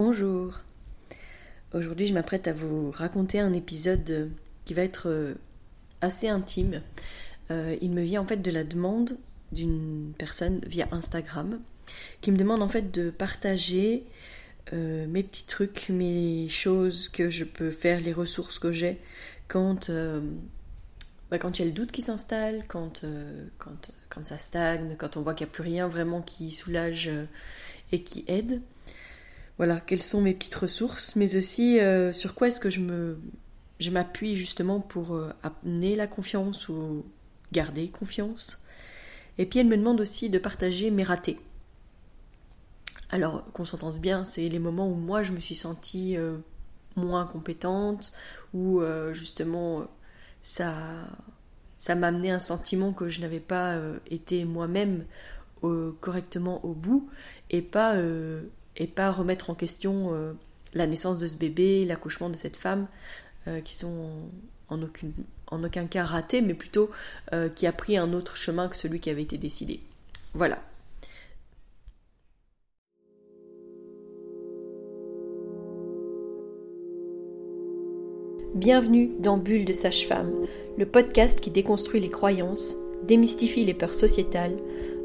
Bonjour. Aujourd'hui, je m'apprête à vous raconter un épisode qui va être euh, assez intime. Euh, il me vient en fait de la demande d'une personne via Instagram qui me demande en fait de partager euh, mes petits trucs, mes choses que je peux faire, les ressources que j'ai quand, bah, quand il y a le doute qui s'installe, quand, quand, quand ça stagne, quand on voit qu'il n'y a plus rien vraiment qui soulage et qui aide voilà, quelles sont mes petites ressources, mais aussi euh, sur quoi est-ce que je me je m'appuie justement pour euh, amener la confiance ou garder confiance. Et puis elle me demande aussi de partager mes ratés. Alors qu'on s'entende bien, c'est les moments où moi je me suis sentie euh, moins compétente, où justement ça ça m'a amené un sentiment que je n'avais pas été moi-même correctement au bout et pas et pas remettre en question euh, la naissance de ce bébé, l'accouchement de cette femme, euh, qui sont en, aucun cas ratés, mais plutôt euh, qui a pris un autre chemin que celui qui avait été décidé. Voilà. Bienvenue dans Bulle de Sage-Femme, le podcast qui déconstruit les croyances, démystifie les peurs sociétales,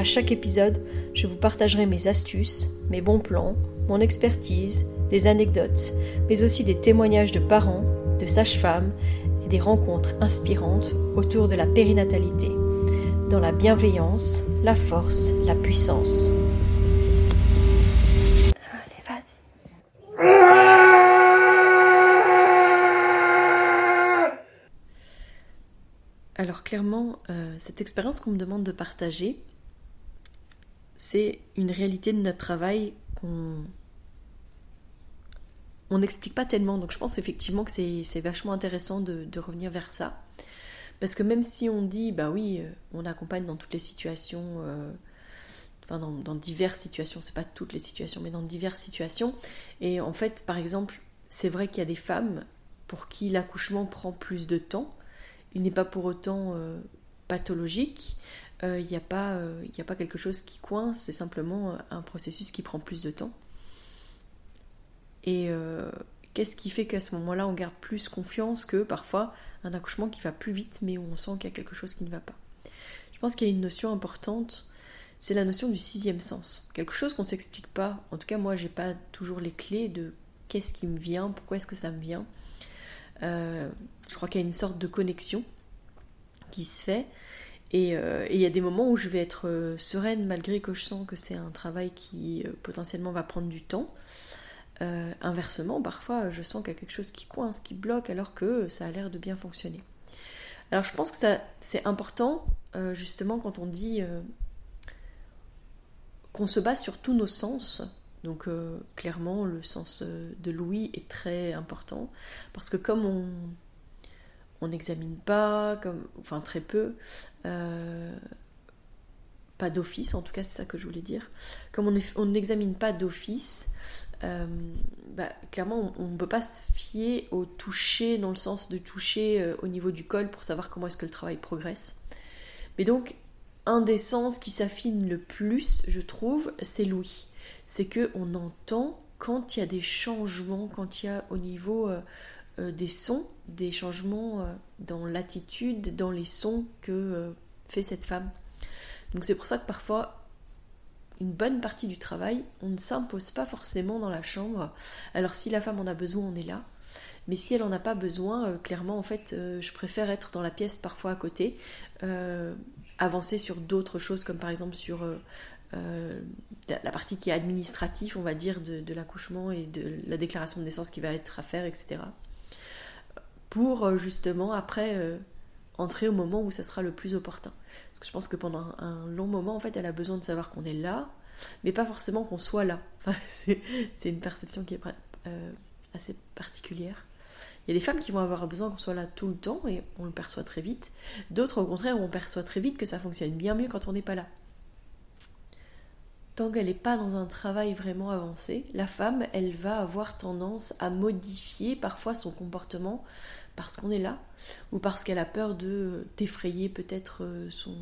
À chaque épisode, je vous partagerai mes astuces, mes bons plans, mon expertise, des anecdotes, mais aussi des témoignages de parents, de sages-femmes et des rencontres inspirantes autour de la périnatalité, dans la bienveillance, la force, la puissance. Alors clairement, euh, cette expérience qu'on me demande de partager, c'est une réalité de notre travail qu'on on n'explique pas tellement. Donc je pense effectivement que c'est vachement intéressant de, revenir vers ça. Parce que même si on dit, bah oui, euh, on accompagne dans toutes les situations, euh, enfin dans, dans, diverses situations, c'est pas toutes les situations, mais dans diverses situations. Et en fait, par exemple, c'est vrai qu'il y a des femmes pour qui l'accouchement prend plus de temps. Il n'est pas pour autant euh, pathologique il euh, n'y a, pas, euh, a pas quelque chose qui coince, c'est simplement euh, un processus qui prend plus de temps. Et qu'est-ce qui fait qu'à ce moment-là, on garde plus confiance que parfois un accouchement qui va plus vite, mais où on sent qu'il y a quelque chose qui ne va pas? Je pense qu'il y a une notion importante, c'est la notion du sixième sens. Quelque chose qu'on ne s'explique pas. En tout cas, moi, j'ai pas toujours les clés de qu'est-ce qui me vient, pourquoi est-ce que ça me vient. je crois qu'il y a une sorte de connexion qui se fait. Euh, et il y a des moments où je vais être euh, sereine malgré que je sens que c'est un travail qui euh, potentiellement va prendre du temps. inversement, parfois je sens qu'il y a quelque chose qui coince, qui bloque, alors que ça a l'air de bien fonctionner. Alors je pense que c'est important, justement, quand on dit qu'on se base sur tous nos sens. Donc clairement, le sens de l'ouïe est très important, parce que comme on on n'examine pas, comme, enfin très peu, euh, pas d'office, en tout cas c'est ça que je voulais dire. Comme on n'examine pas d'office, euh, bah, clairement on ne peut pas se fier au toucher dans le sens de toucher euh, au niveau du col pour savoir comment est-ce que le travail progresse. Mais donc un des sens qui s'affine le plus, je trouve, c'est l'ouïe. C'est que on entend quand il y a des changements, quand il y a au niveau des sons, des changements euh, dans l'attitude, dans les sons que euh, fait cette femme. Donc c'est pour ça que parfois, une bonne partie du travail, on ne s'impose pas forcément dans la chambre. Alors si la femme en a besoin, on est là. Mais si elle n'en a pas besoin, clairement, en fait, je préfère être dans la pièce parfois à côté, avancer sur d'autres choses, comme par exemple sur la partie qui est administrative, on va dire, de, de l'accouchement et de la déclaration de naissance qui va être à faire, etc pour euh, justement après euh, entrer au moment où ça sera le plus opportun. Parce que je pense que pendant un long moment, en fait, elle a besoin de savoir qu'on est là, mais pas forcément qu'on soit là. c'est une perception qui est euh, assez particulière. Il y a des femmes qui vont avoir besoin qu'on soit là tout le temps et on le perçoit très vite. D'autres, au contraire, on perçoit très vite que ça fonctionne bien mieux quand on n'est pas là. Tant qu'elle n'est pas dans un travail vraiment avancé, la femme, elle va avoir tendance à modifier parfois son comportement parce qu'on est là ou parce qu'elle a peur de d'effrayer peut-être euh, son,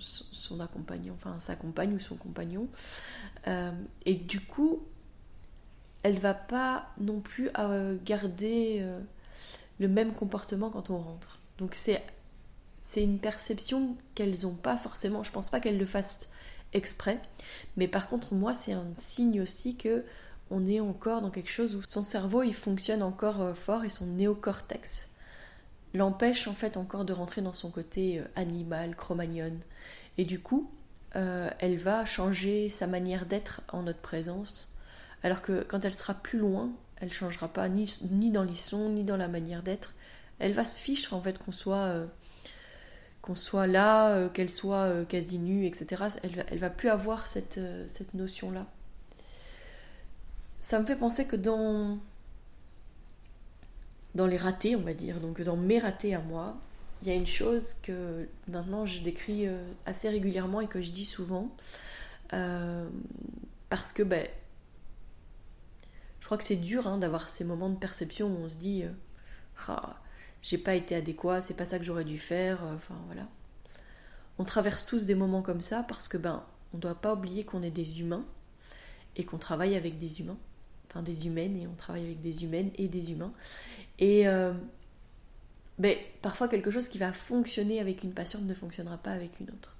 son, accompagnant, enfin sa compagne ou son compagnon. Euh, et du coup, elle va pas non plus euh, garder le même comportement quand on rentre. Donc c'est c'est une perception qu'elles n'ont pas forcément. Je pense pas qu'elles le fassent exprès, mais par contre moi c'est un signe aussi que on est encore dans quelque chose où son cerveau il fonctionne encore fort et son néocortex l'empêche en fait encore de rentrer dans son côté euh, animal, cromagnon. Et du coup, euh, elle va changer sa manière d'être en notre présence, alors que quand elle sera plus loin, elle changera pas ni, dans les sons, ni dans la manière d'être. Elle va se ficher en fait qu'on soit, euh, qu'on soit là, qu'elle soit quasi nue, etc. Elle, elle va plus avoir cette, cette notion-là. Ça me fait penser que dans dans les ratés, on va dire, donc dans mes ratés à moi, il y a une chose que maintenant je décris euh, assez régulièrement et que je dis souvent, euh, parce que ben, je crois que c'est dur hein, d'avoir ces moments de perception où on se dit euh, ah, j'ai pas été adéquat, c'est pas ça que j'aurais dû faire, enfin voilà. On traverse tous des moments comme ça parce que ben on doit pas oublier qu'on est des humains et qu'on travaille avec des humains, enfin des humaines et on travaille avec des humaines et des humains et euh, ben, parfois quelque chose qui va fonctionner avec une patiente ne fonctionnera pas avec une autre.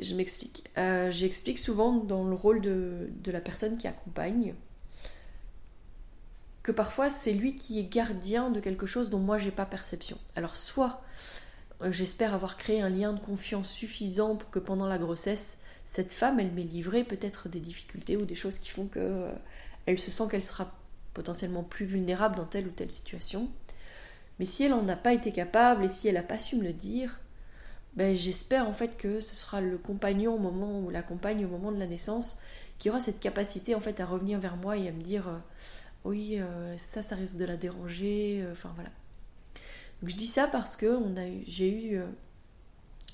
je m'explique. Euh, j'explique souvent dans le rôle de, de la personne qui accompagne que parfois c'est lui qui est gardien de quelque chose dont moi j'ai pas perception. Alors soit euh, j'espère avoir créé un lien de confiance suffisant pour que pendant la grossesse, cette femme, elle m'ait livré peut-être des difficultés ou des choses qui font que elle se sent qu'elle sera potentiellement plus vulnérable dans telle ou telle situation. Mais si elle n'en a pas été capable et si elle n'a pas su me le dire, ben, j'espère en fait que ce sera le compagnon au moment ou la compagne au moment de la naissance qui aura cette capacité en fait à revenir vers moi et à me dire euh, oui euh, ça ça risque de la déranger euh, enfin voilà. Donc je dis ça parce que j'ai eu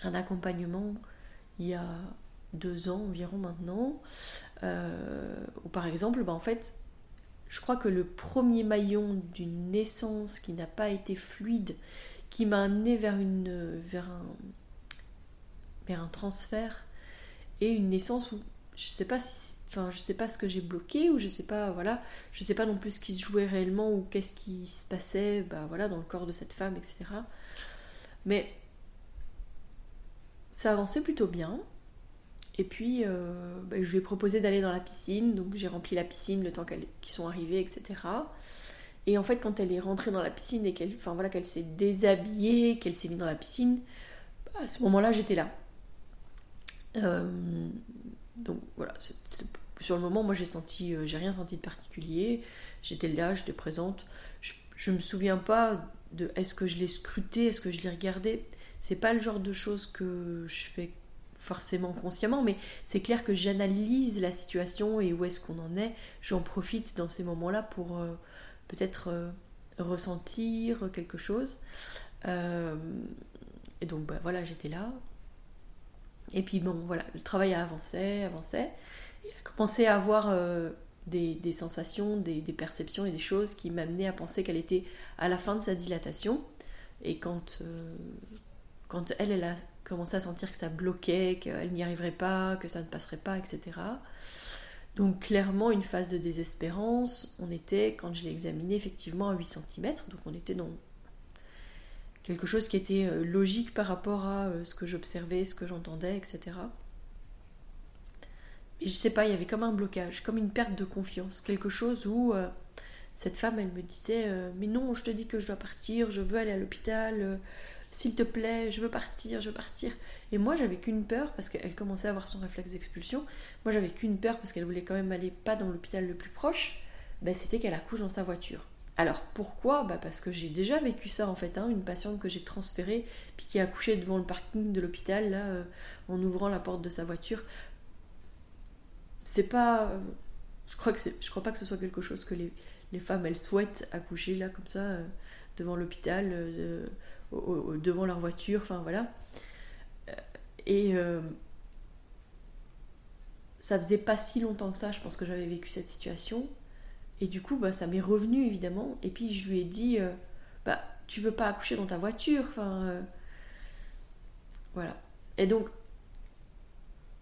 un accompagnement il y a deux ans environ maintenant. Par exemple ben, en fait je crois que le premier maillon d'une naissance qui n'a pas été fluide, qui m'a amené vers, un, vers un transfert et une naissance où je sais pas si enfin je sais pas ce que j'ai bloqué ou je sais pas voilà je sais pas non plus ce qui se jouait réellement ou qu'est-ce qui se passait bah voilà dans le corps de cette femme etc mais ça avançait plutôt bien et puis, euh, bah, je lui ai proposé d'aller dans la piscine, donc j'ai rempli la piscine le temps qu'ils sont arrivés, etc. Et en fait, quand elle est rentrée dans la piscine et qu'elle enfin, voilà, qu'elle s'est déshabillée, qu'elle s'est mise dans la piscine, à ce moment-là, j'étais là. Euh, donc voilà, sur le moment, moi j'ai senti, euh, j'ai rien senti de particulier. J'étais là, j'étais présente. Je, je me souviens pas de est-ce que je l'ai scruté, est-ce que je l'ai regardé. C'est pas le genre de choses que je fais forcément consciemment, mais c'est clair que j'analyse la situation et où est-ce qu'on en est. J'en profite dans ces moments-là pour euh, peut-être euh, ressentir quelque chose. Et donc bah, voilà, j'étais là. Et puis bon, voilà, le travail a avancé, avancé. Il a commencé à avoir des, sensations, des, perceptions et des choses qui m'amenaient à penser qu'elle était à la fin de sa dilatation. Et quand, quand elle, elle a commençait à sentir que ça bloquait, qu'elle n'y arriverait pas, que ça ne passerait pas, etc. Donc clairement une phase de désespérance. On était, quand je l'ai examiné, effectivement à 8 cm, donc on était dans quelque chose qui était euh, logique par rapport à euh, ce que j'observais, ce que j'entendais, etc. Je sais pas, il y avait comme un blocage, comme une perte de confiance, quelque chose où euh, cette femme, elle me disait Mais non, je te dis que je dois partir, je veux aller à l'hôpital, s'il te plaît, je veux partir, je veux partir. Et moi, j'avais qu'une peur, parce qu'elle commençait à avoir son réflexe d'expulsion. Moi, j'avais qu'une peur, parce qu'elle voulait quand même aller pas dans l'hôpital le plus proche. Ben, c'était qu'elle accouche dans sa voiture. Alors pourquoi? Bah Parce que j'ai déjà vécu ça en fait, hein, une patiente que j'ai transférée, puis qui a accouché devant le parking de l'hôpital, là, euh, en ouvrant la porte de sa voiture. C'est pas. Je crois, que je crois pas que ce soit quelque chose que les, les femmes elles souhaitent accoucher là comme ça euh, devant l'hôpital, euh, devant leur voiture, enfin voilà. Euh, et ça faisait pas si longtemps que ça, je pense que j'avais vécu cette situation. Et du coup, bah, ça m'est revenu évidemment. Et puis je lui ai dit, bah, tu veux pas accoucher dans ta voiture, enfin, voilà. Et donc,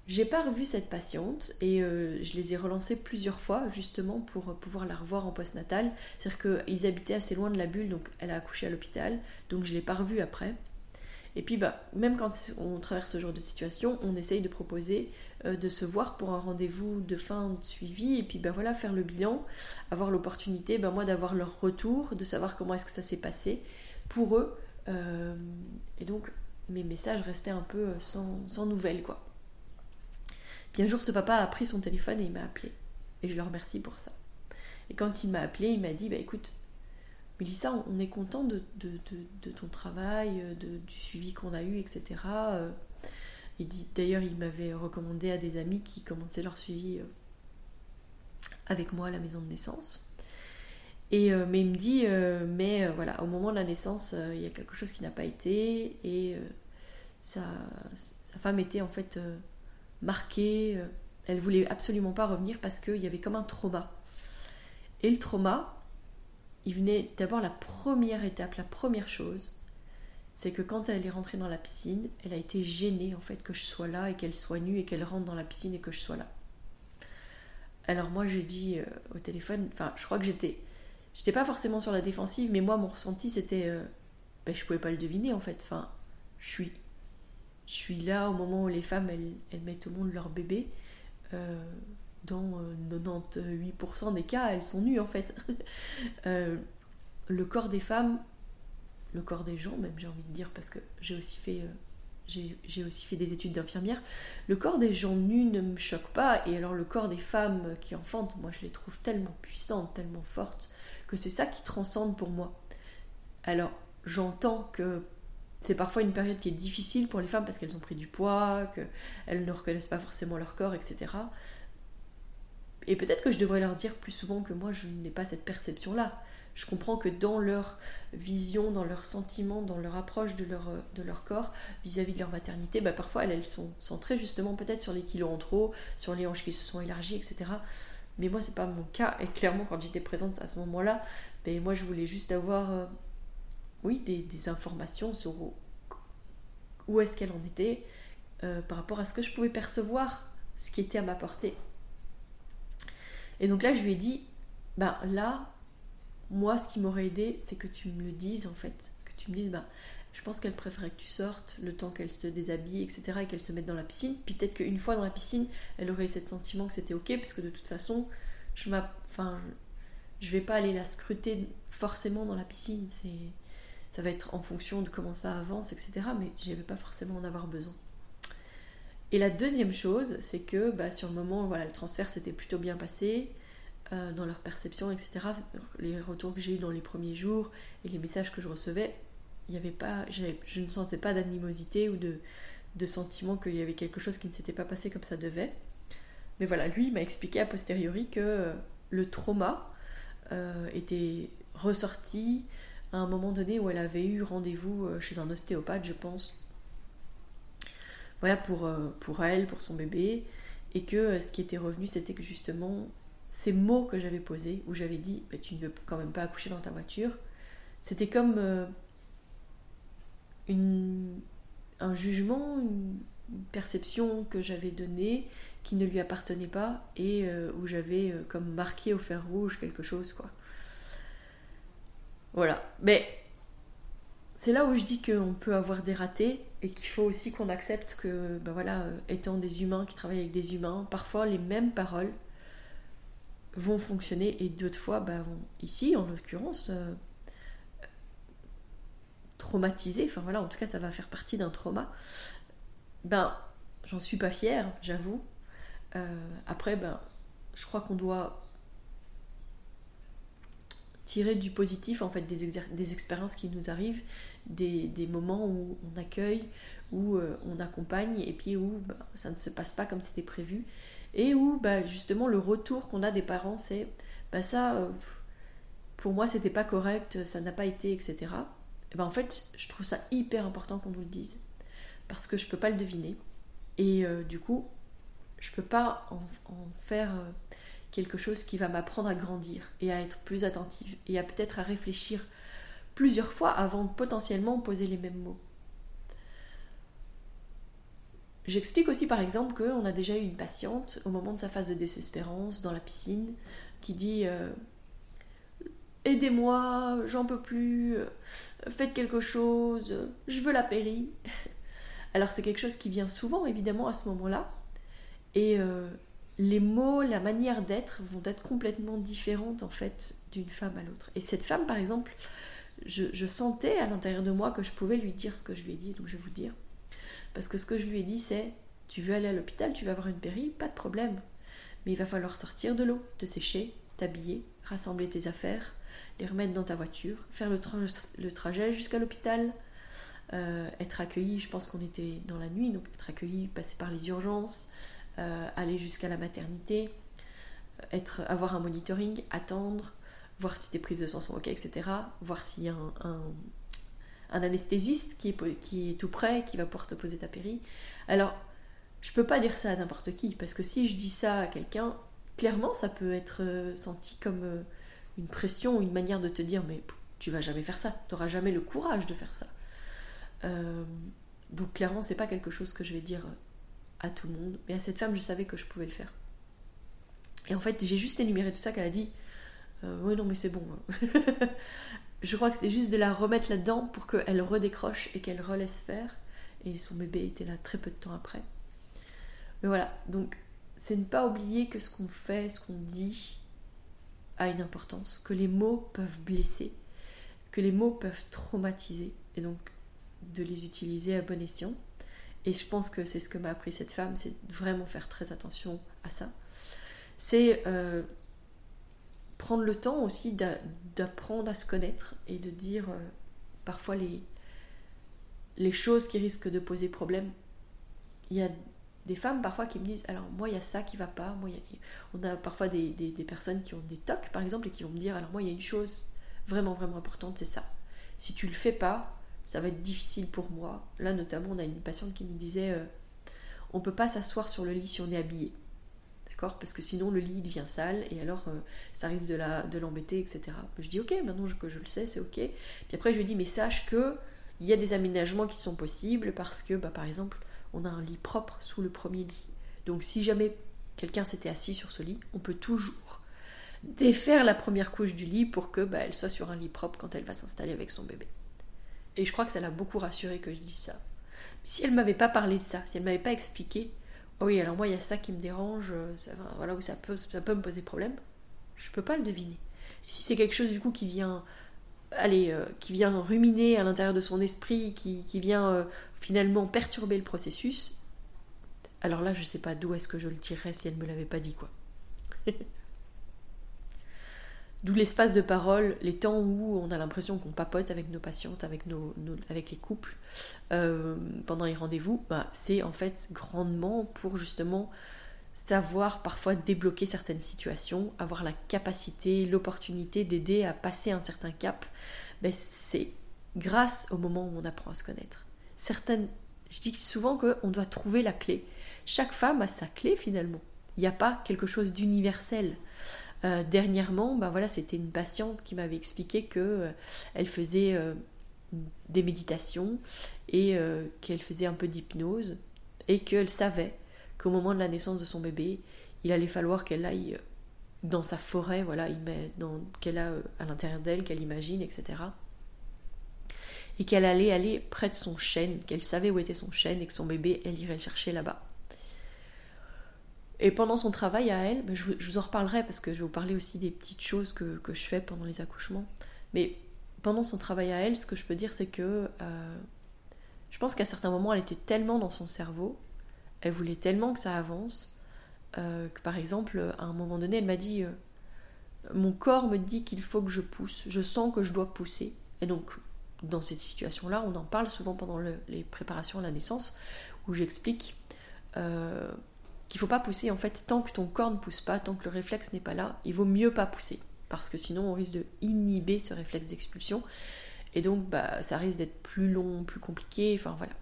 j'ai pas revu cette patiente et euh, je les ai relancées plusieurs fois justement pour pouvoir la revoir en post-natal. C'est-à-dire qu'ils habitaient assez loin de la bulle, donc elle a accouché à l'hôpital, donc je l'ai pas revue après. Et puis bah, même quand on traverse ce genre de situation, on essaye de proposer euh, de se voir pour un rendez-vous de fin de suivi et puis bah voilà, faire le bilan, avoir l'opportunité, bah, moi d'avoir leur retour, de savoir comment est-ce que ça s'est passé pour eux. Euh, et donc mes messages restaient un peu sans, sans nouvelles quoi. Un jour, ce papa a pris son téléphone et il m'a appelé. Et je le remercie pour ça. Et quand il m'a appelé, il m'a dit, bah écoute, Mélissa, on est content de, ton travail, du suivi qu'on a eu, etc. Et d'ailleurs, il m'avait recommandé à des amis qui commençaient leur suivi euh, avec moi à la maison de naissance. Et, euh, mais il me dit, euh, mais voilà, au moment de la naissance, il y a quelque chose qui n'a pas été, et sa, femme était en fait marquée. Euh, elle voulait absolument pas revenir parce qu'il y avait comme un trauma. Et le trauma, il venait d'abord la première étape, la première chose, c'est que quand elle est rentrée dans la piscine, elle a été gênée en fait que je sois là et qu'elle soit nue et qu'elle rentre dans la piscine et que je sois là. Alors moi j'ai dit euh, au téléphone, enfin je crois que j'étais, j'étais pas forcément sur la défensive, mais moi mon ressenti c'était, euh, ben, je pouvais pas le deviner en fait. Enfin, je suis je suis là au moment où les femmes elles, mettent au monde leur bébé. Euh, dans 98% euh, des cas, elles sont nues en fait. Euh, le corps des femmes, le corps des gens, même j'ai envie de dire, parce que j'ai aussi fait, j'ai aussi fait des études d'infirmière, le corps des gens nus ne me choque pas, et alors le corps des femmes qui enfantent, moi je les trouve tellement puissantes, tellement fortes, que c'est ça qui transcende pour moi. Alors j'entends que c'est parfois une période qui est difficile pour les femmes parce qu'elles ont pris du poids, qu'elles ne reconnaissent pas forcément leur corps, etc. Et peut-être que je devrais leur dire plus souvent que moi, je n'ai pas cette perception-là. Je comprends que dans leur vision, dans leurs sentiments, dans leur approche de leur, de leur corps vis-à-vis de leur maternité, bah parfois elles, sont centrées justement peut-être sur les kilos en trop, sur les hanches qui se sont élargies, etc. Mais moi, c'est pas mon cas. Et clairement, quand j'étais présente à ce moment-là, ben, moi, je voulais juste avoir euh, oui, des, informations sur où, est-ce qu'elle en était euh, par rapport à ce que je pouvais percevoir, ce qui était à ma portée. Et donc là, je lui ai dit, ben là, moi, ce qui m'aurait aidé, c'est que tu me le dises en fait, que tu me dises, ben, je pense qu'elle préférait que tu sortes le temps qu'elle se déshabille, etc., et qu'elle se mette dans la piscine. Puis peut-être qu'une fois dans la piscine, elle aurait eu ce sentiment que c'était ok, puisque de toute façon, je ne je vais pas aller la scruter forcément dans la piscine. C'est ça va être en fonction de comment ça avance, etc. Mais je n'avais pas forcément en avoir besoin. Et la deuxième chose, c'est que bah, sur le moment, voilà, le transfert s'était plutôt bien passé euh, dans leur perception, etc. Les retours que j'ai eu dans les premiers jours et les messages que je recevais, il avait pas, je ne sentais pas d'animosité ou de, de sentiment qu'il y avait quelque chose qui ne s'était pas passé comme ça devait. Mais voilà, lui m'a expliqué a posteriori que euh, le trauma euh, était ressorti à un moment donné où elle avait eu rendez-vous euh, chez un ostéopathe, je pense. Voilà, pour, euh, elle, pour son bébé. Et que euh, ce qui était revenu, c'était que justement, ces mots que j'avais posés, où j'avais dit bah, Tu ne veux quand même pas accoucher dans ta voiture, c'était comme un jugement, une, perception que j'avais donnée qui ne lui appartenait pas et où j'avais comme marqué au fer rouge quelque chose, quoi. Voilà. Mais c'est là où je dis qu'on peut avoir des ratés et qu'il faut aussi qu'on accepte que, ben voilà, euh, étant des humains qui travaillent avec des humains, parfois les mêmes paroles vont fonctionner et d'autres fois, ben, vont, ici en l'occurrence, euh, traumatiser. Enfin voilà, en tout cas, ça va faire partie d'un trauma. Ben, j'en suis pas fière, j'avoue. Euh, après, ben, je crois qu'on doit tirer du positif en fait des, des expériences qui nous arrivent, des, des moments où on accueille, où euh, on accompagne et puis où bah, ça ne se passe pas comme c'était prévu. Et où bah, justement le retour qu'on a des parents, c'est bah, ça, euh, pour moi, c'était pas correct, ça n'a pas été, etc. Et ben en fait, je trouve ça hyper important qu'on nous le dise. Parce que je peux pas le deviner. Et euh, du coup, je peux pas en, faire quelque chose qui va m'apprendre à grandir et à être plus attentive et à peut-être à réfléchir plusieurs fois avant de potentiellement poser les mêmes mots. J'explique aussi par exemple qu'on a déjà eu une patiente au moment de sa phase de désespérance dans la piscine qui dit euh, Aidez-moi, j'en peux plus, faites quelque chose, je veux la péri. Alors c'est quelque chose qui vient souvent évidemment à ce moment-là. Et euh, les mots, la manière d'être vont être complètement différentes en fait d'une femme à l'autre. Et cette femme par exemple, je, sentais à l'intérieur de moi que je pouvais lui dire ce que je lui ai dit, donc je vais vous dire. Parce que ce que je lui ai dit c'est, tu veux aller à l'hôpital, tu vas avoir une péri, pas de problème. Mais il va falloir sortir de l'eau, te sécher, t'habiller, rassembler tes affaires, les remettre dans ta voiture, faire le, trajet jusqu'à l'hôpital, euh, être accueilli, je pense qu'on était dans la nuit, donc être accueilli, passer par les urgences, euh, aller jusqu'à la maternité, être, avoir un monitoring, attendre, voir si tes prises de sang sont ok, etc. Voir s'il y a un, anesthésiste qui est, tout prêt, qui va pouvoir te poser ta péri. Alors, je peux pas dire ça à n'importe qui, parce que si je dis ça à quelqu'un, clairement, ça peut être euh, senti comme une pression, une manière de te dire mais tu vas jamais faire ça, tu n'auras jamais le courage de faire ça. Euh, donc clairement, c'est pas quelque chose que je vais dire à tout le monde, mais à cette femme, je savais que je pouvais le faire. Et en fait, j'ai juste énuméré tout ça qu'elle a dit. Euh, oui, non, mais c'est bon. je crois que c'était juste de la remettre là-dedans pour qu'elle redécroche et qu'elle relaisse faire. Et son bébé était là très peu de temps après. Mais voilà, donc c'est ne pas oublier que ce qu'on fait, ce qu'on dit, a une importance, que les mots peuvent blesser, que les mots peuvent traumatiser, et donc de les utiliser à bon escient. Et je pense que c'est ce que m'a appris cette femme, c'est vraiment faire très attention à ça. C'est euh, prendre le temps aussi d'apprendre à se connaître et de dire euh, parfois les, les choses qui risquent de poser problème. Il y a des femmes parfois qui me disent alors moi il y a ça qui va pas moi on a parfois des, des, personnes qui ont des tocs par exemple et qui vont me dire alors moi il y a une chose vraiment vraiment importante c'est ça si tu le fais pas ça va être difficile pour moi. Là notamment on a une patiente qui nous disait euh, on peut pas s'asseoir sur le lit si on est habillé. D'accord? Parce que sinon le lit devient sale et alors euh, ça risque de la de l'embêter etc je dis ok maintenant que je le sais c'est ok. Puis après je lui dis mais sache que il y a des aménagements qui sont possibles parce que bah, par exemple on a un lit propre sous le premier lit. Donc si jamais quelqu'un s'était assis sur ce lit, on peut toujours défaire la première couche du lit pour que bah, elle soit sur un lit propre quand elle va s'installer avec son bébé. Et je crois que ça l'a beaucoup rassuré que je dise ça. Mais si elle m'avait pas parlé de ça, si elle m'avait pas expliqué, oh oui, alors moi il y a ça qui me dérange, ça, voilà où ça peut, ça peut me poser problème, je peux pas le deviner. Et si c'est quelque chose du coup qui vient allez, euh, qui vient ruminer à l'intérieur de son esprit, qui, vient euh, finalement perturber le processus, alors là, je sais pas d'où est-ce que je le tirerais si elle me l'avait pas dit, quoi. D'où l'espace de parole, les temps où on a l'impression qu'on papote avec nos patientes, avec, les couples euh, pendant les rendez-vous, bah, c'est en fait grandement pour justement savoir parfois débloquer certaines situations, avoir la capacité, l'opportunité d'aider à passer un certain cap, c'est grâce au moment où on apprend à se connaître. Certaines, je dis souvent qu'on doit trouver la clé. Chaque femme a sa clé finalement. Il n'y a pas quelque chose d'universel. Euh, dernièrement, ben voilà, c'était une patiente qui m'avait expliqué que euh, elle faisait euh, des méditations et qu'elle faisait un peu d'hypnose et qu'elle savait qu'au moment de la naissance de son bébé, il allait falloir qu'elle aille dans sa forêt, voilà, qu'elle a à l'intérieur d'elle, qu'elle imagine, etc. Et qu'elle allait aller près de son chêne, qu'elle savait où était son chêne et que son bébé, elle irait le chercher là-bas. Et pendant son travail à elle, ben, je, vous, en reparlerai parce que je vais vous parler aussi des petites choses que, je fais pendant les accouchements. Mais pendant son travail à elle, ce que je peux dire, c'est que euh, je pense qu'à certains moments, elle était tellement dans son cerveau elle voulait tellement que ça avance euh, que par exemple, à un moment donné, elle m'a dit euh, Mon corps me dit qu'il faut que je pousse, je sens que je dois pousser. Et donc, dans cette situation-là, on en parle souvent pendant les préparations à la naissance, où j'explique qu'il faut pas pousser en fait tant que ton corps ne pousse pas, tant que le réflexe n'est pas là, il vaut mieux pas pousser parce que sinon on risque de inhiber ce réflexe d'expulsion et donc bah, ça risque d'être plus long, plus compliqué, enfin voilà.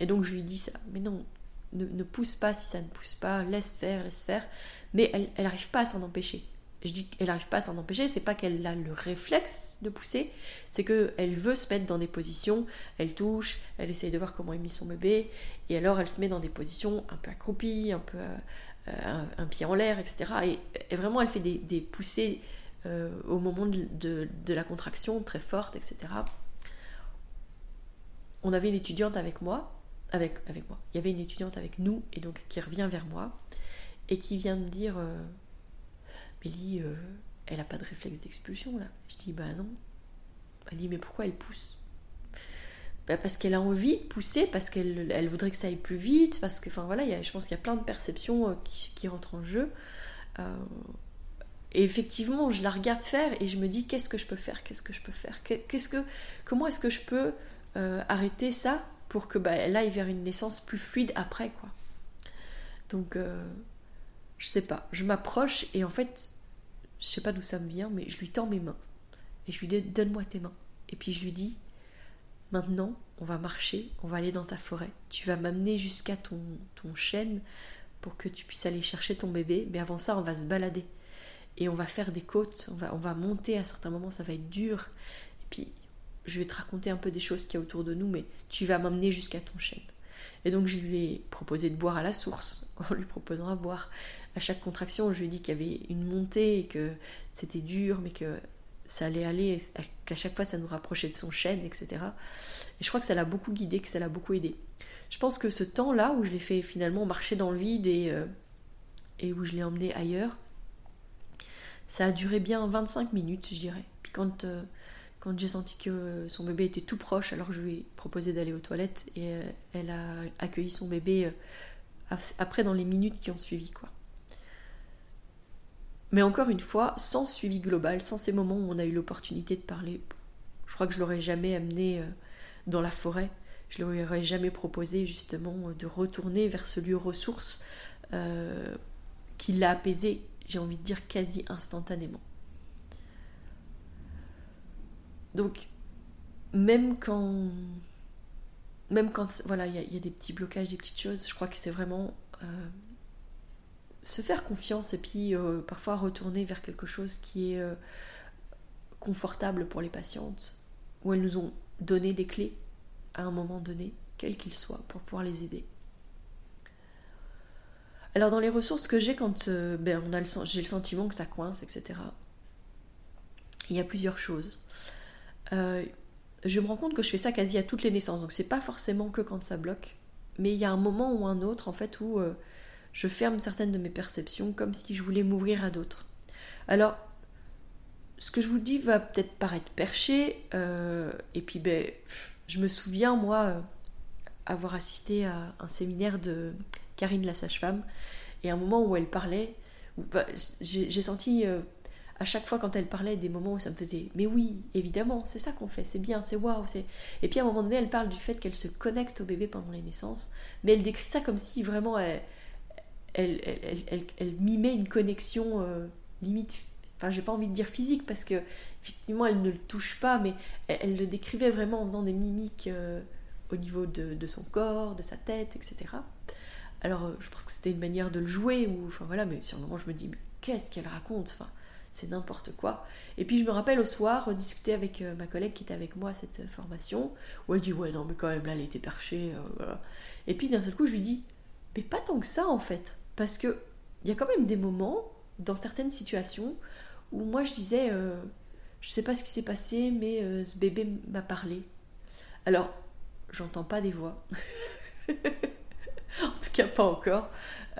Et donc je lui dis ça, mais non, ne, pousse pas si ça ne pousse pas, laisse faire, laisse faire, mais elle n'arrive pas à s'en empêcher. Je dis qu'elle n'arrive pas à s'en empêcher, c'est pas qu'elle a le réflexe de pousser, c'est qu'elle veut se mettre dans des positions, elle touche, elle essaye de voir comment est mis son bébé, et alors elle se met dans des positions un peu accroupies, un peu euh, un, pied en l'air, etc. Et, vraiment elle fait des, poussées euh, au moment de, la contraction très forte, etc. On avait une étudiante avec moi, avec, avec moi, il y avait une étudiante avec nous, et donc qui revient vers moi, et qui vient me dire... Euh, Mélie, euh, elle a pas de réflexe d'expulsion là. Je dis bah non. Elle dit mais pourquoi elle pousse? Bah, Parce qu'elle a envie de pousser, parce qu'elle elle voudrait que ça aille plus vite, parce que enfin voilà, je pense qu'il y a plein de perceptions euh, qui, rentrent en jeu. Euh, et effectivement, je la regarde faire et je me dis qu'est-ce que je peux faire, qu'est-ce que je peux faire, qu'est-ce que, comment est-ce que je peux arrêter ça pour que bah, aille vers une naissance plus fluide après quoi? Donc je sais pas, je m'approche et en fait je sais pas d'où ça me vient, mais je lui tends mes mains. Et je lui dis Donne-moi tes mains. Et puis je lui dis Maintenant, on va marcher, on va aller dans ta forêt. Tu vas m'amener jusqu'à ton, ton chêne pour que tu puisses aller chercher ton bébé. Mais avant ça, on va se balader. Et on va faire des côtes, on va, on va monter à certains moments, ça va être dur. Et puis, je vais te raconter un peu des choses qu'il y a autour de nous, mais tu vas m'amener jusqu'à ton chêne. Et donc, je lui ai proposé de boire à la source, en lui proposant à boire à chaque contraction, je lui ai dit qu'il y avait une montée et que c'était dur, mais que ça allait aller, qu'à chaque fois ça nous rapprochait de son chêne, etc. Et je crois que ça l'a beaucoup guidé, que ça l'a beaucoup aidé. Je pense que ce temps-là où je l'ai fait finalement marcher dans le vide et, euh, et où je l'ai emmené ailleurs, ça a duré bien 25 minutes, je dirais. Puis quand, euh, quand j'ai senti que son bébé était tout proche, alors je lui ai proposé d'aller aux toilettes et euh, elle a accueilli son bébé après dans les minutes qui ont suivi, quoi. Mais encore une fois, sans suivi global, sans ces moments où on a eu l'opportunité de parler, je crois que je l'aurais jamais amené euh, dans la forêt. Je ne lui aurais jamais proposé justement de retourner vers ce lieu ressource euh, qui l'a apaisé, j'ai envie de dire quasi instantanément. Donc, même quand, même quand, voilà, il y, a des petits blocages, des petites choses, je crois que c'est vraiment euh, se faire confiance et puis euh, parfois retourner vers quelque chose qui est euh, confortable pour les patientes, où elles nous ont donné des clés à un moment donné, quel qu'il soit, pour pouvoir les aider. Alors dans les ressources que j'ai quand ben, j'ai le sentiment que ça coince, etc., il y a plusieurs choses. Je me rends compte que je fais ça quasi à toutes les naissances, donc c'est pas forcément que quand ça bloque, mais il y a un moment ou un autre en fait où je ferme certaines de mes perceptions comme si je voulais m'ouvrir à d'autres. Alors, ce que je vous dis va peut-être paraître perché, euh, et puis ben, je me souviens, moi, euh, avoir assisté à un séminaire de Karine la sage-femme, et un moment où elle parlait, bah, j'ai senti euh, à chaque fois quand elle parlait des moments où ça me faisait mais oui évidemment c'est ça qu'on fait c'est bien c'est waouh et puis à un moment donné elle parle du fait qu'elle se connecte au bébé pendant les naissances mais elle décrit ça comme si vraiment elle, elle, elle, mimait une connexion euh, limite, enfin j'ai pas envie de dire physique parce que effectivement elle ne le touche pas, mais elle, le décrivait vraiment en faisant des mimiques euh, au niveau de, son corps, de sa tête, etc. Alors euh, je pense que c'était une manière de le jouer, ou enfin voilà, mais sur le moment je me dis mais qu'est-ce qu'elle raconte enfin, c'est n'importe quoi. Et puis je me rappelle au soir discuter avec ma collègue qui était avec moi à cette formation, où elle dit ouais non mais quand même là elle était perchée. Et puis d'un seul coup je lui dis mais pas tant que ça en fait. Parce que il y a quand même des moments, dans certaines situations, où moi je disais, euh, je sais pas ce qui s'est passé, mais euh, ce bébé m'a parlé. Alors, j'entends pas des voix. en tout cas, pas encore.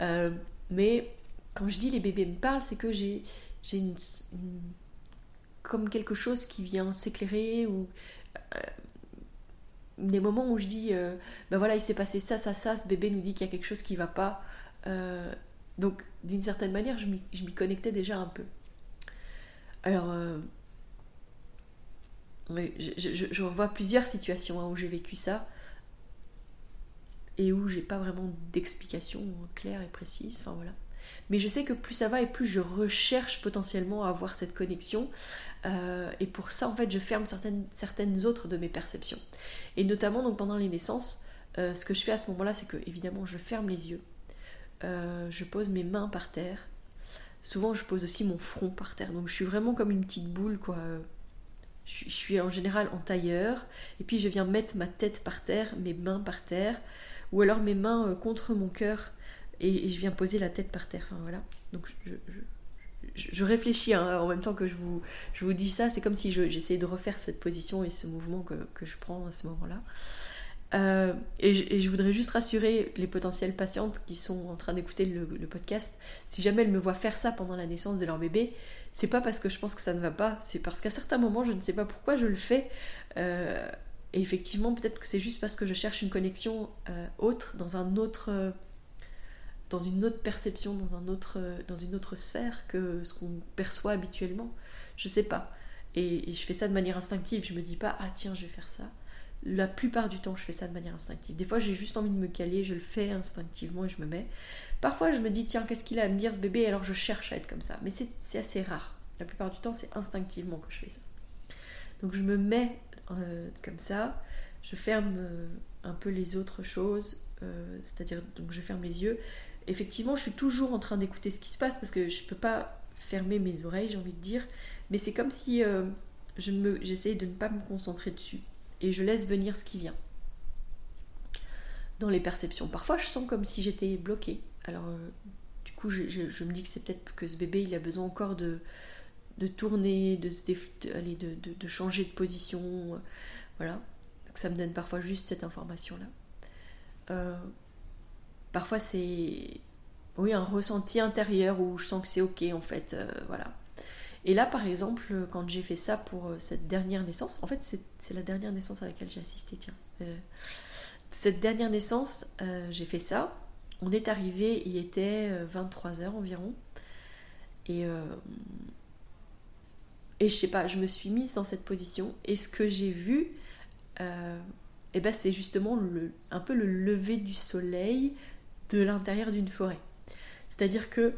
Euh, mais quand je dis les bébés me parlent, c'est que j'ai, j'ai comme quelque chose qui vient s'éclairer ou des moments où je dis ben voilà il s'est passé ça ça ça ce bébé nous dit qu'il y a quelque chose qui va pas euh, donc, d'une certaine manière, je m'y connectais déjà un peu. Alors, euh, je, revois plusieurs situations hein, où j'ai vécu ça. et où j'ai pas vraiment d'explication claire et précise. Enfin voilà. Mais je sais que plus ça va et plus je recherche potentiellement à avoir cette connexion. Euh, et pour ça, en fait, je ferme certaines, autres de mes perceptions. Et notamment, donc pendant les naissances, euh, ce que je fais à ce moment-là, c'est que évidemment, je ferme les yeux. Euh, je pose mes mains par terre. Souvent, je pose aussi mon front par terre. Donc, je suis vraiment comme une petite boule, quoi. Je, suis en général en tailleur. Et puis, je viens mettre ma tête par terre, mes mains par terre. Ou alors mes mains contre mon cœur et, je viens poser la tête par terre. voilà. Donc je, réfléchis hein, en même temps que je vous, dis ça. C'est comme si j'essayais de refaire cette position et ce mouvement que, je prends à ce moment-là. Euh, et, je, voudrais juste rassurer les potentielles patientes qui sont en train d'écouter le, podcast. Si jamais elles me voient faire ça pendant la naissance de leur bébé, c'est pas parce que je pense que ça ne va pas, c'est parce qu'à certains moments, je ne sais pas pourquoi je le fais. Euh, et effectivement, peut-être que c'est juste parce que je cherche une connexion euh, autre, dans un autre dans une autre perception, dans, un autre, dans une autre sphère que ce qu'on perçoit habituellement. Je sais pas. Et, je fais ça de manière instinctive. Je me dis pas, ah tiens, je vais faire ça. La plupart du temps, je fais ça de manière instinctive. Des fois, j'ai juste envie de me caler, je le fais instinctivement et je me mets. Parfois, je me dis, tiens, qu'est-ce qu'il a à me dire ce bébé Alors, je cherche à être comme ça. Mais c'est assez rare. La plupart du temps, c'est instinctivement que je fais ça. Donc, je me mets euh, comme ça. Je ferme euh, un peu les autres choses. Euh, c'est-à-dire, donc, je ferme les yeux effectivement, je suis toujours en train d'écouter ce qui se passe parce que je ne peux pas fermer mes oreilles, j'ai envie de dire. Mais c'est comme si euh, je j'essaye de ne pas me concentrer dessus et je laisse venir ce qui vient. Dans les perceptions. Parfois, je sens comme si j'étais bloquée. Alors, euh, du coup, je, me dis que c'est peut-être que ce bébé, il a besoin encore de, tourner, de, changer de position. Euh, voilà. ça me donne parfois juste cette information-là. Parfois, c'est oui, un ressenti intérieur où je sens que c'est ok en fait. Euh, voilà. Et là, par exemple, quand j'ai fait ça pour euh, cette dernière naissance, en fait, c'est la dernière naissance à laquelle j'ai assisté, tiens. Euh, cette dernière naissance, j'ai fait ça. On est arrivé, il était 23h environ. Et, et je sais pas, je me suis mise dans cette position. Et ce que j'ai vu, eh ben, c'est justement le, un peu le lever du soleil de l'intérieur d'une forêt. C'est-à-dire que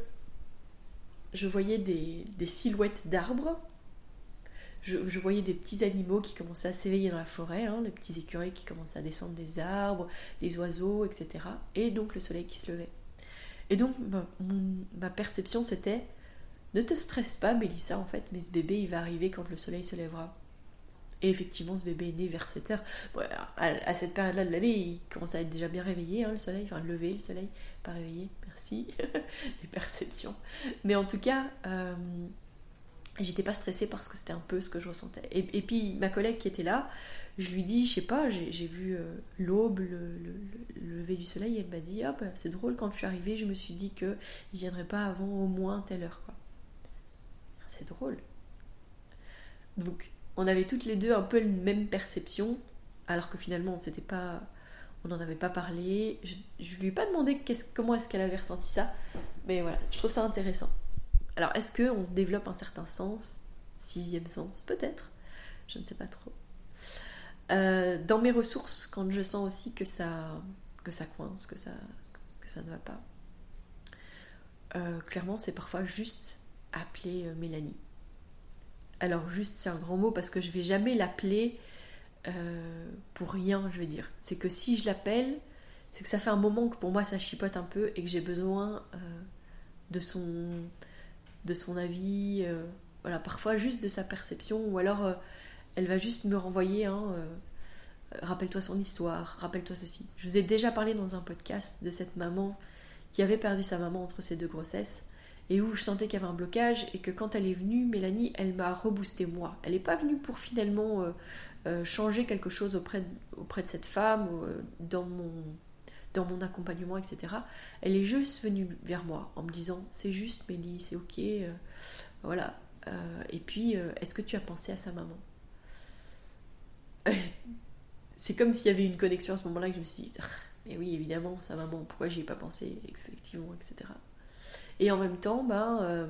je voyais des, silhouettes d'arbres, je, voyais des petits animaux qui commençaient à s'éveiller dans la forêt, hein, les petits écureuils qui commençaient à descendre des arbres, des oiseaux, etc. Et donc le soleil qui se levait. Et donc ma perception c'était ne te stresse pas Mélissa en fait, mais ce bébé il va arriver quand le soleil se lèvera. Et effectivement, ce bébé est né vers 7 heures. à, cette période-là de l'année, il commence à être déjà bien réveillé, hein, le soleil, enfin levé le soleil, pas réveillé, merci, les perceptions. Mais en tout cas, euh, j'étais pas stressée parce que c'était un peu ce que je ressentais. Et, puis ma collègue qui était là, je lui dis, je sais pas, j'ai vu euh, l'aube, le, lever du soleil, et elle m'a dit, hop, c'est drôle, quand je suis arrivée, je me suis dit qu'il viendrait pas avant au moins telle heure. C'est drôle. Donc, on avait toutes les deux un peu la même perception, alors que finalement on s'était pas, on n'en avait pas parlé. Je, je lui ai pas demandé comment est-ce qu'elle avait ressenti ça, mais voilà, je trouve ça intéressant. Alors est-ce que on développe un certain sens, sixième sens, peut-être, je ne sais pas trop. Euh, dans mes ressources, quand je sens aussi que ça, que ça coince, que ça, ne va pas, euh, clairement c'est parfois juste appeler euh, Mélanie alors juste c'est un grand mot parce que je vais jamais l'appeler euh, pour rien, je veux dire. C'est que si je l'appelle, c'est que ça fait un moment que pour moi ça chipote un peu et que j'ai besoin euh, de son avis, euh, voilà, parfois juste de sa perception, ou alors elle va juste me renvoyer hein, rappelle-toi son histoire, rappelle-toi ceci. Je vous ai déjà parlé dans un podcast de cette maman qui avait perdu sa maman entre ses deux grossesses et où je sentais qu'il y avait un blocage et que quand elle est venue, Mélanie, elle m'a reboosté moi. Elle n'est pas venue pour finalement euh, euh, changer quelque chose auprès de, auprès de cette femme, euh, dans, mon, dans mon accompagnement, etc. Elle est juste venue vers moi en me disant c'est juste Mélie, c'est ok, voilà. et puis, est-ce que tu as pensé à sa maman? C'est comme s'il y avait une connexion à ce moment-là que je me suis dit, mais oui, évidemment, sa maman, pourquoi j'y ai pas pensé, effectivement, etc. Et en même temps, ben, euh,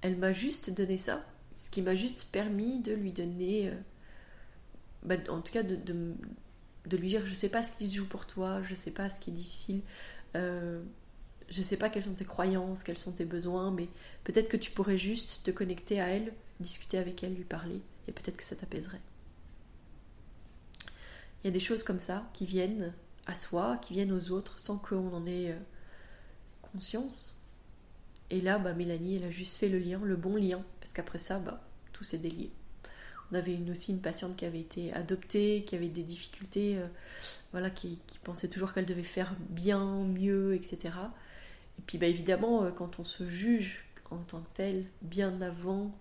elle m'a juste donné ça, ce qui m'a juste permis de lui donner, euh, ben, en tout cas, de, de lui dire je sais pas ce qui se joue pour toi, je sais pas ce qui est difficile, euh, je sais pas quelles sont tes croyances, quels sont tes besoins, mais peut-être que tu pourrais juste te connecter à elle, discuter avec elle, lui parler, et peut-être que ça t'apaiserait. Il y a des choses comme ça qui viennent à soi, qui viennent aux autres, sans qu'on en ait euh, conscience. Et là, bah, Mélanie, elle a juste fait le lien, le bon lien, parce qu'après ça, bah, tout s'est délié. On avait une, aussi une patiente qui avait été adoptée, qui avait des difficultés, euh, voilà, qui, pensait toujours qu'elle devait faire bien, mieux, etc. Et puis bah, évidemment, euh, quand on se juge en tant que tel, bien avant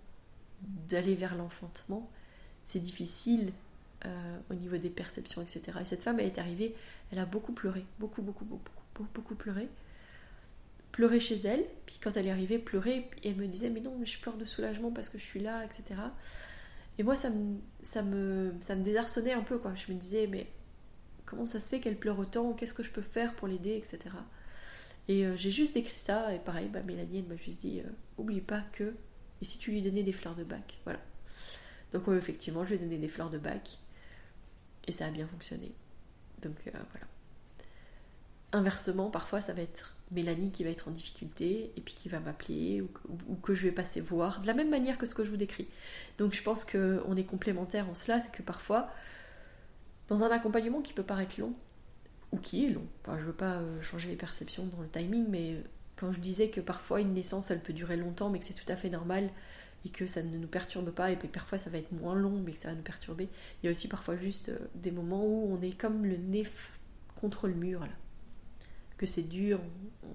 d'aller vers l'enfantement, c'est difficile euh, au niveau des perceptions, etc. Et cette femme, elle est arrivée, elle a beaucoup pleuré, beaucoup, beaucoup, beaucoup, beaucoup, beaucoup pleuré. Pleuré chez elle, puis quand elle est arrivée, pleurer, et elle me disait, mais non, mais je pleure de soulagement parce que je suis là, etc. Et moi, ça me, ça me, ça me désarçonnait un peu, quoi. Je me disais, mais comment ça se fait qu'elle pleure autant? Qu'est-ce que je peux faire pour l'aider, etc. Et euh, j'ai juste décrit ça, et pareil, bah, Mélanie, elle m'a juste dit, euh, oublie pas que, et si tu lui donnais des fleurs de bac, voilà. Donc effectivement, je lui ai donné des fleurs de bac, et ça a bien fonctionné. Donc euh, voilà. Inversement, parfois, ça va être Mélanie qui va être en difficulté et puis qui va m'appeler ou, que je vais passer voir, de la même manière que ce que je vous décris. Donc je pense qu'on est complémentaires en cela, c'est que parfois, dans un accompagnement qui peut paraître long, ou qui est long, je ne veux pas euh, changer les perceptions dans le timing, mais quand je disais que parfois une naissance, elle peut durer longtemps, mais que c'est tout à fait normal et que ça ne nous perturbe pas, et puis parfois ça va être moins long, mais que ça va nous perturber. Il y a aussi parfois juste euh, des moments où on est comme le nez contre le mur, là. Que c'est dur,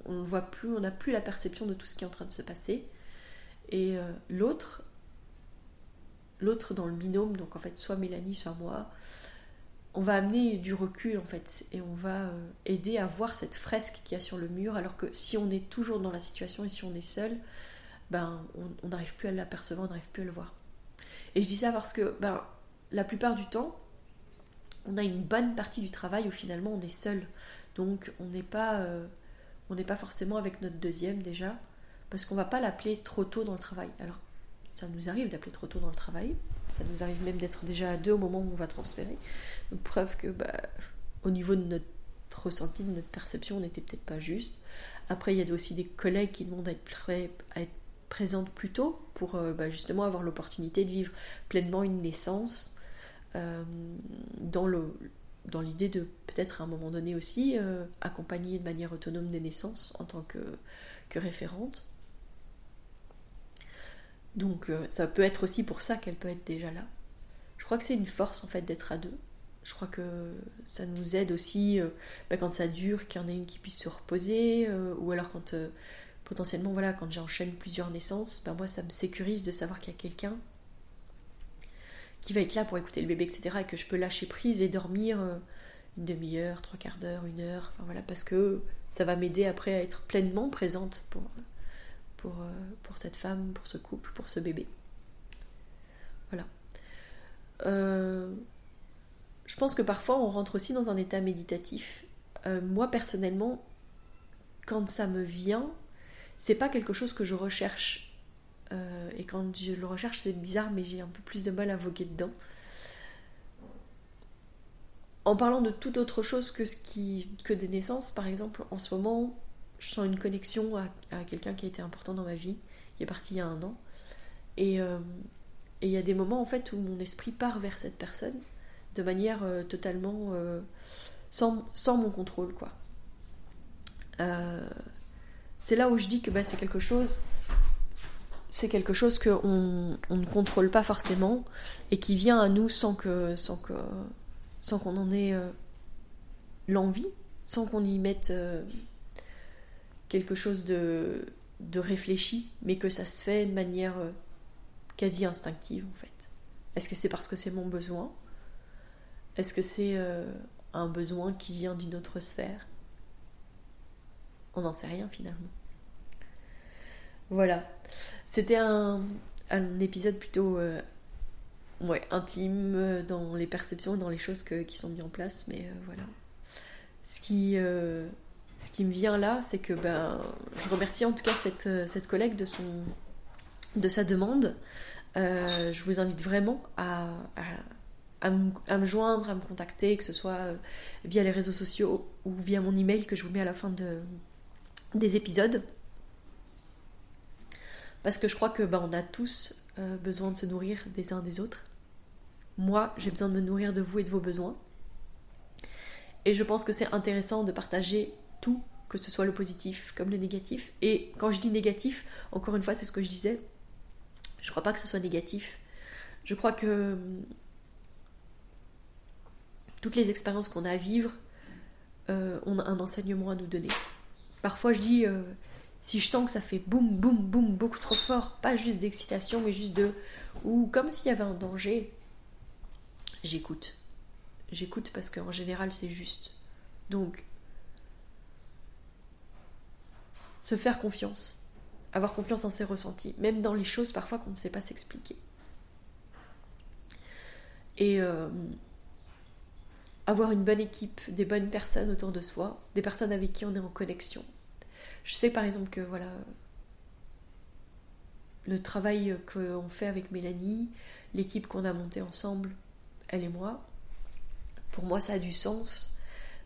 on ne voit plus, on n'a plus la perception de tout ce qui est en train de se passer. Et euh, l'autre, l'autre dans le binôme, donc en fait soit Mélanie, soit moi, on va amener du recul en fait et on va euh, aider à voir cette fresque qu'il y a sur le mur alors que si on est toujours dans la situation et si on est seul ben, on n'arrive plus à l'apercevoir, on n'arrive plus à le voir. Et je dis ça parce que ben, la plupart du temps, on a une bonne partie du travail où finalement on est seul. Donc on n'est pas, euh, on n'est pas forcément avec notre deuxième déjà, parce qu'on va pas l'appeler trop tôt dans le travail. Alors ça nous arrive d'appeler trop tôt dans le travail, ça nous arrive même d'être déjà à deux au moment où on va transférer. Donc preuve que bah, au niveau de notre ressenti, de notre perception, on n'était peut-être pas juste. Après, il y a aussi des collègues qui demandent à être prêts, plus tôt pour euh, bah, justement avoir l'opportunité de vivre pleinement une naissance euh, dans le dans l'idée de peut-être à un moment donné aussi euh, accompagner de manière autonome des naissances en tant que, référente. Donc ça peut être aussi pour ça qu'elle peut être déjà là. Je crois que c'est une force en fait d'être à deux. Je crois que ça nous aide aussi bah, quand ça dure, qu'il y en ait une qui puisse se reposer, ou alors quand potentiellement, voilà, quand j'enchaîne plusieurs naissances, ben moi, ça me sécurise de savoir qu'il y a quelqu'un qui va être là pour écouter le bébé, etc. Et que je peux lâcher prise et dormir euh, une demi-heure, trois quarts d'heure, une heure, enfin voilà, parce que ça va m'aider après à être pleinement présente pour, pour, euh, pour cette femme, pour ce couple, pour ce bébé. Voilà. Euh, je pense que parfois on rentre aussi dans un état méditatif. moi personnellement, quand ça me vient, c'est pas quelque chose que je recherche. Euh, et quand je le recherche, c'est bizarre, mais j'ai un peu plus de mal à voguer dedans. En parlant de toute autre chose que, ce qui, que des naissances, par exemple, en ce moment, je sens une connexion à, quelqu'un qui a été important dans ma vie, qui est parti il y a un an. Et euh, il y a des moments en fait où mon esprit part vers cette personne de manière euh, totalement sans, sans, mon contrôle, quoi c'est là où je dis que bah, c'est quelque chose c'est quelque chose qu'on on ne contrôle pas forcément et qui vient à nous sans que sans que sans qu'on en ait euh, l'envie, sans qu'on y mette euh, quelque chose de, de réfléchi, mais que ça se fait de manière euh, quasi instinctive en fait. Est-ce que c'est parce que c'est mon besoin? Est-ce que c'est un besoin qui vient d'une autre sphère? On n'en sait rien finalement. Voilà. C'était un, épisode plutôt euh, intime euh, dans les perceptions et dans les choses qui sont mises en place, mais euh, voilà. Ce qui, me vient là, c'est que ben, je remercie en tout cas cette, collègue de, sa demande. je vous invite vraiment à, me, joindre, à me contacter, que ce soit via les réseaux sociaux ou via mon email que je vous mets à la fin de, des épisodes. Parce que je crois que bah, on a tous euh, besoin de se nourrir des uns des autres. Moi, j'ai besoin de me nourrir de vous et de vos besoins. Et je pense que c'est intéressant de partager tout, que ce soit le positif comme le négatif. Et quand je dis négatif, encore une fois, c'est ce que je disais. Je crois pas que ce soit négatif. Je crois que hum, toutes les expériences qu'on a à vivre euh, ont un enseignement à nous donner. Parfois, je dis, euh, si je sens que ça fait boum, boum, boum, beaucoup trop fort, pas juste d'excitation, mais juste de. ou comme s'il y avait un danger, j'écoute. J'écoute parce qu'en général, c'est juste. Donc, se faire confiance, avoir confiance en ses ressentis, même dans les choses parfois qu'on ne sait pas s'expliquer. Et euh, avoir une bonne équipe, des bonnes personnes autour de soi, des personnes avec qui on est en connexion. Je sais par exemple que voilà, le travail qu'on fait avec Mélanie, l'équipe qu'on a montée ensemble, elle et moi, pour moi ça a du sens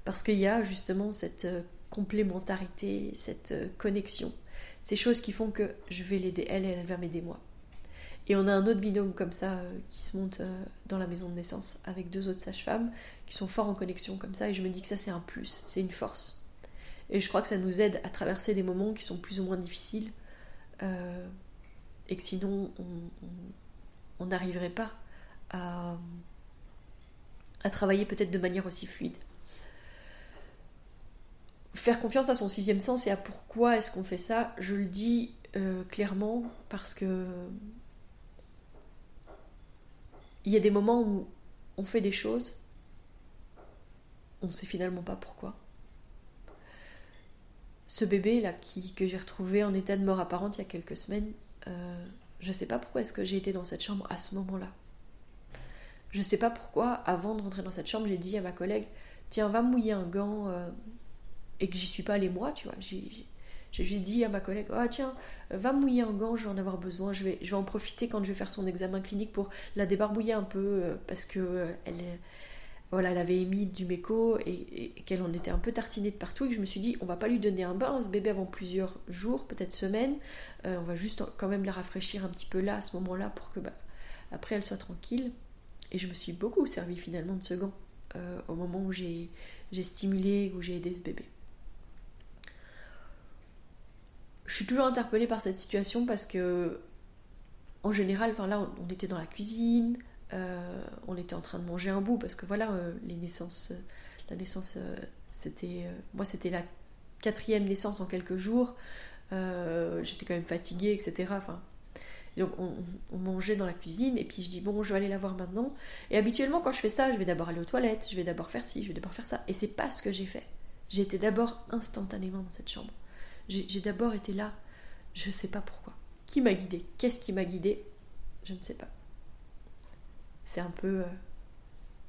parce qu'il y a justement cette euh, complémentarité, cette euh, connexion, ces choses qui font que je vais l'aider elle et elle va m'aider moi. Et on a un autre binôme comme ça euh, qui se monte dans la maison de naissance avec deux autres sages-femmes qui sont forts en connexion comme ça et je me dis que ça c'est un plus, c'est une force. Et je crois que ça nous aide à traverser des moments qui sont plus ou moins difficiles et que sinon on n'arriverait pas à, travailler peut-être de manière aussi fluide. Faire confiance à son sixième sens et à pourquoi est-ce qu'on fait ça, je le dis euh, clairement parce que il y a des moments où on fait des choses, on sait finalement pas pourquoi. Ce bébé là qui, que j'ai retrouvé en état de mort apparente il y a quelques semaines, euh, je ne sais pas pourquoi est-ce que j'ai été dans cette chambre à ce moment-là. Je sais pas pourquoi, avant de rentrer dans cette chambre, j'ai dit à ma collègue Tiens, va mouiller un gant. Euh, et que j'y suis pas allée moi, tu vois. J'ai juste dit à ma collègue Ah, tiens, va mouiller un gant, je vais en avoir besoin. Je vais, je vais en profiter quand je vais faire son examen clinique pour la débarbouiller un peu euh, parce que euh, elle, voilà, elle avait émis du méco et, qu'elle en était un peu tartinée de partout et que je me suis dit on va pas lui donner un bain ce bébé avant plusieurs jours peut-être semaines on va juste quand même la rafraîchir un petit peu là à ce moment là pour que bah, après elle soit tranquille et je me suis beaucoup servi finalement de ce gant euh, au moment où j'ai stimulé, où j'ai aidé ce bébé. Je suis toujours interpellée par cette situation parce que, en général, enfin là, on, était dans la cuisine, euh, on était en train de manger un bout parce que voilà, euh, les naissances, la naissance, c'était, moi, c'était la quatrième naissance en quelques jours. J'étais quand même fatiguée, etc. Enfin, donc on, mangeait dans la cuisine et puis je dis bon je vais aller la voir maintenant. Et habituellement quand je fais ça, je vais d'abord aller aux toilettes, je vais d'abord faire ci, je vais d'abord faire ça. Et c'est pas ce que j'ai fait. Été d'abord instantanément dans cette chambre. J'ai d'abord été là, je sais pas pourquoi. Qui m'a guidée? Qu'est-ce qui m'a guidée? Je ne sais pas. C'est un peu euh,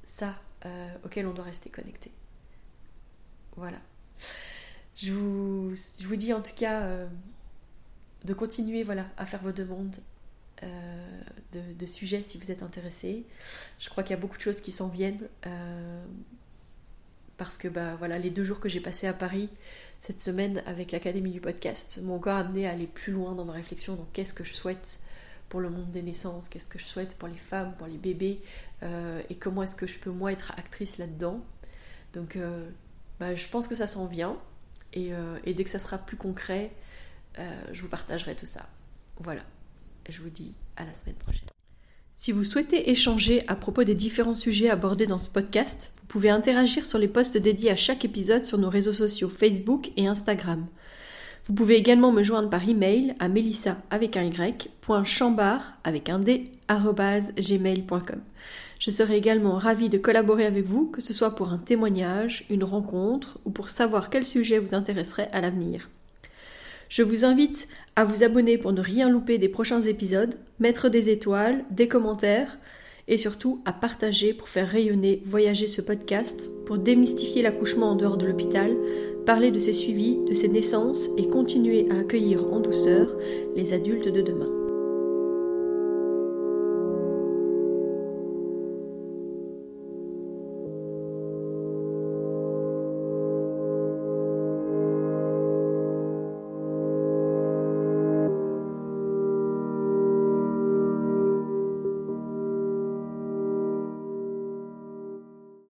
ça euh, auquel on doit rester connecté. Voilà. Je vous, dis en tout cas euh, de continuer voilà, à faire vos demandes, de, sujets si vous êtes intéressé. Je crois qu'il y a beaucoup de choses qui s'en viennent parce que bah, voilà, les deux jours que j'ai passés à Paris cette semaine avec l'Académie du podcast m'ont encore amené à aller plus loin dans ma réflexion. Donc qu'est-ce que je souhaite pour le monde des naissances, qu'est-ce que je souhaite pour les femmes, pour les bébés, euh, et comment est-ce que je peux moi être actrice là-dedans. Donc bah, je pense que ça s'en vient, et, et, dès que ça sera plus concret, je vous partagerai tout ça. Voilà je vous dis à la semaine prochaine. Si vous souhaitez échanger à propos des différents sujets abordés dans ce podcast, vous pouvez interagir sur les posts dédiés à chaque épisode sur nos réseaux sociaux Facebook et Instagram. Vous pouvez également me joindre par email à melissa avec un y, avec un d, gmail.com. Je serai également ravie de collaborer avec vous, que ce soit pour un témoignage, une rencontre ou pour savoir quel sujet vous intéresserait à l'avenir. Je vous invite à vous abonner pour ne rien louper des prochains épisodes, mettre des étoiles, des commentaires et surtout à partager pour faire rayonner, voyager ce podcast, pour démystifier l'accouchement en dehors de l'hôpital, parler de ses suivis, de ses naissances et continuer à accueillir en douceur les adultes de demain.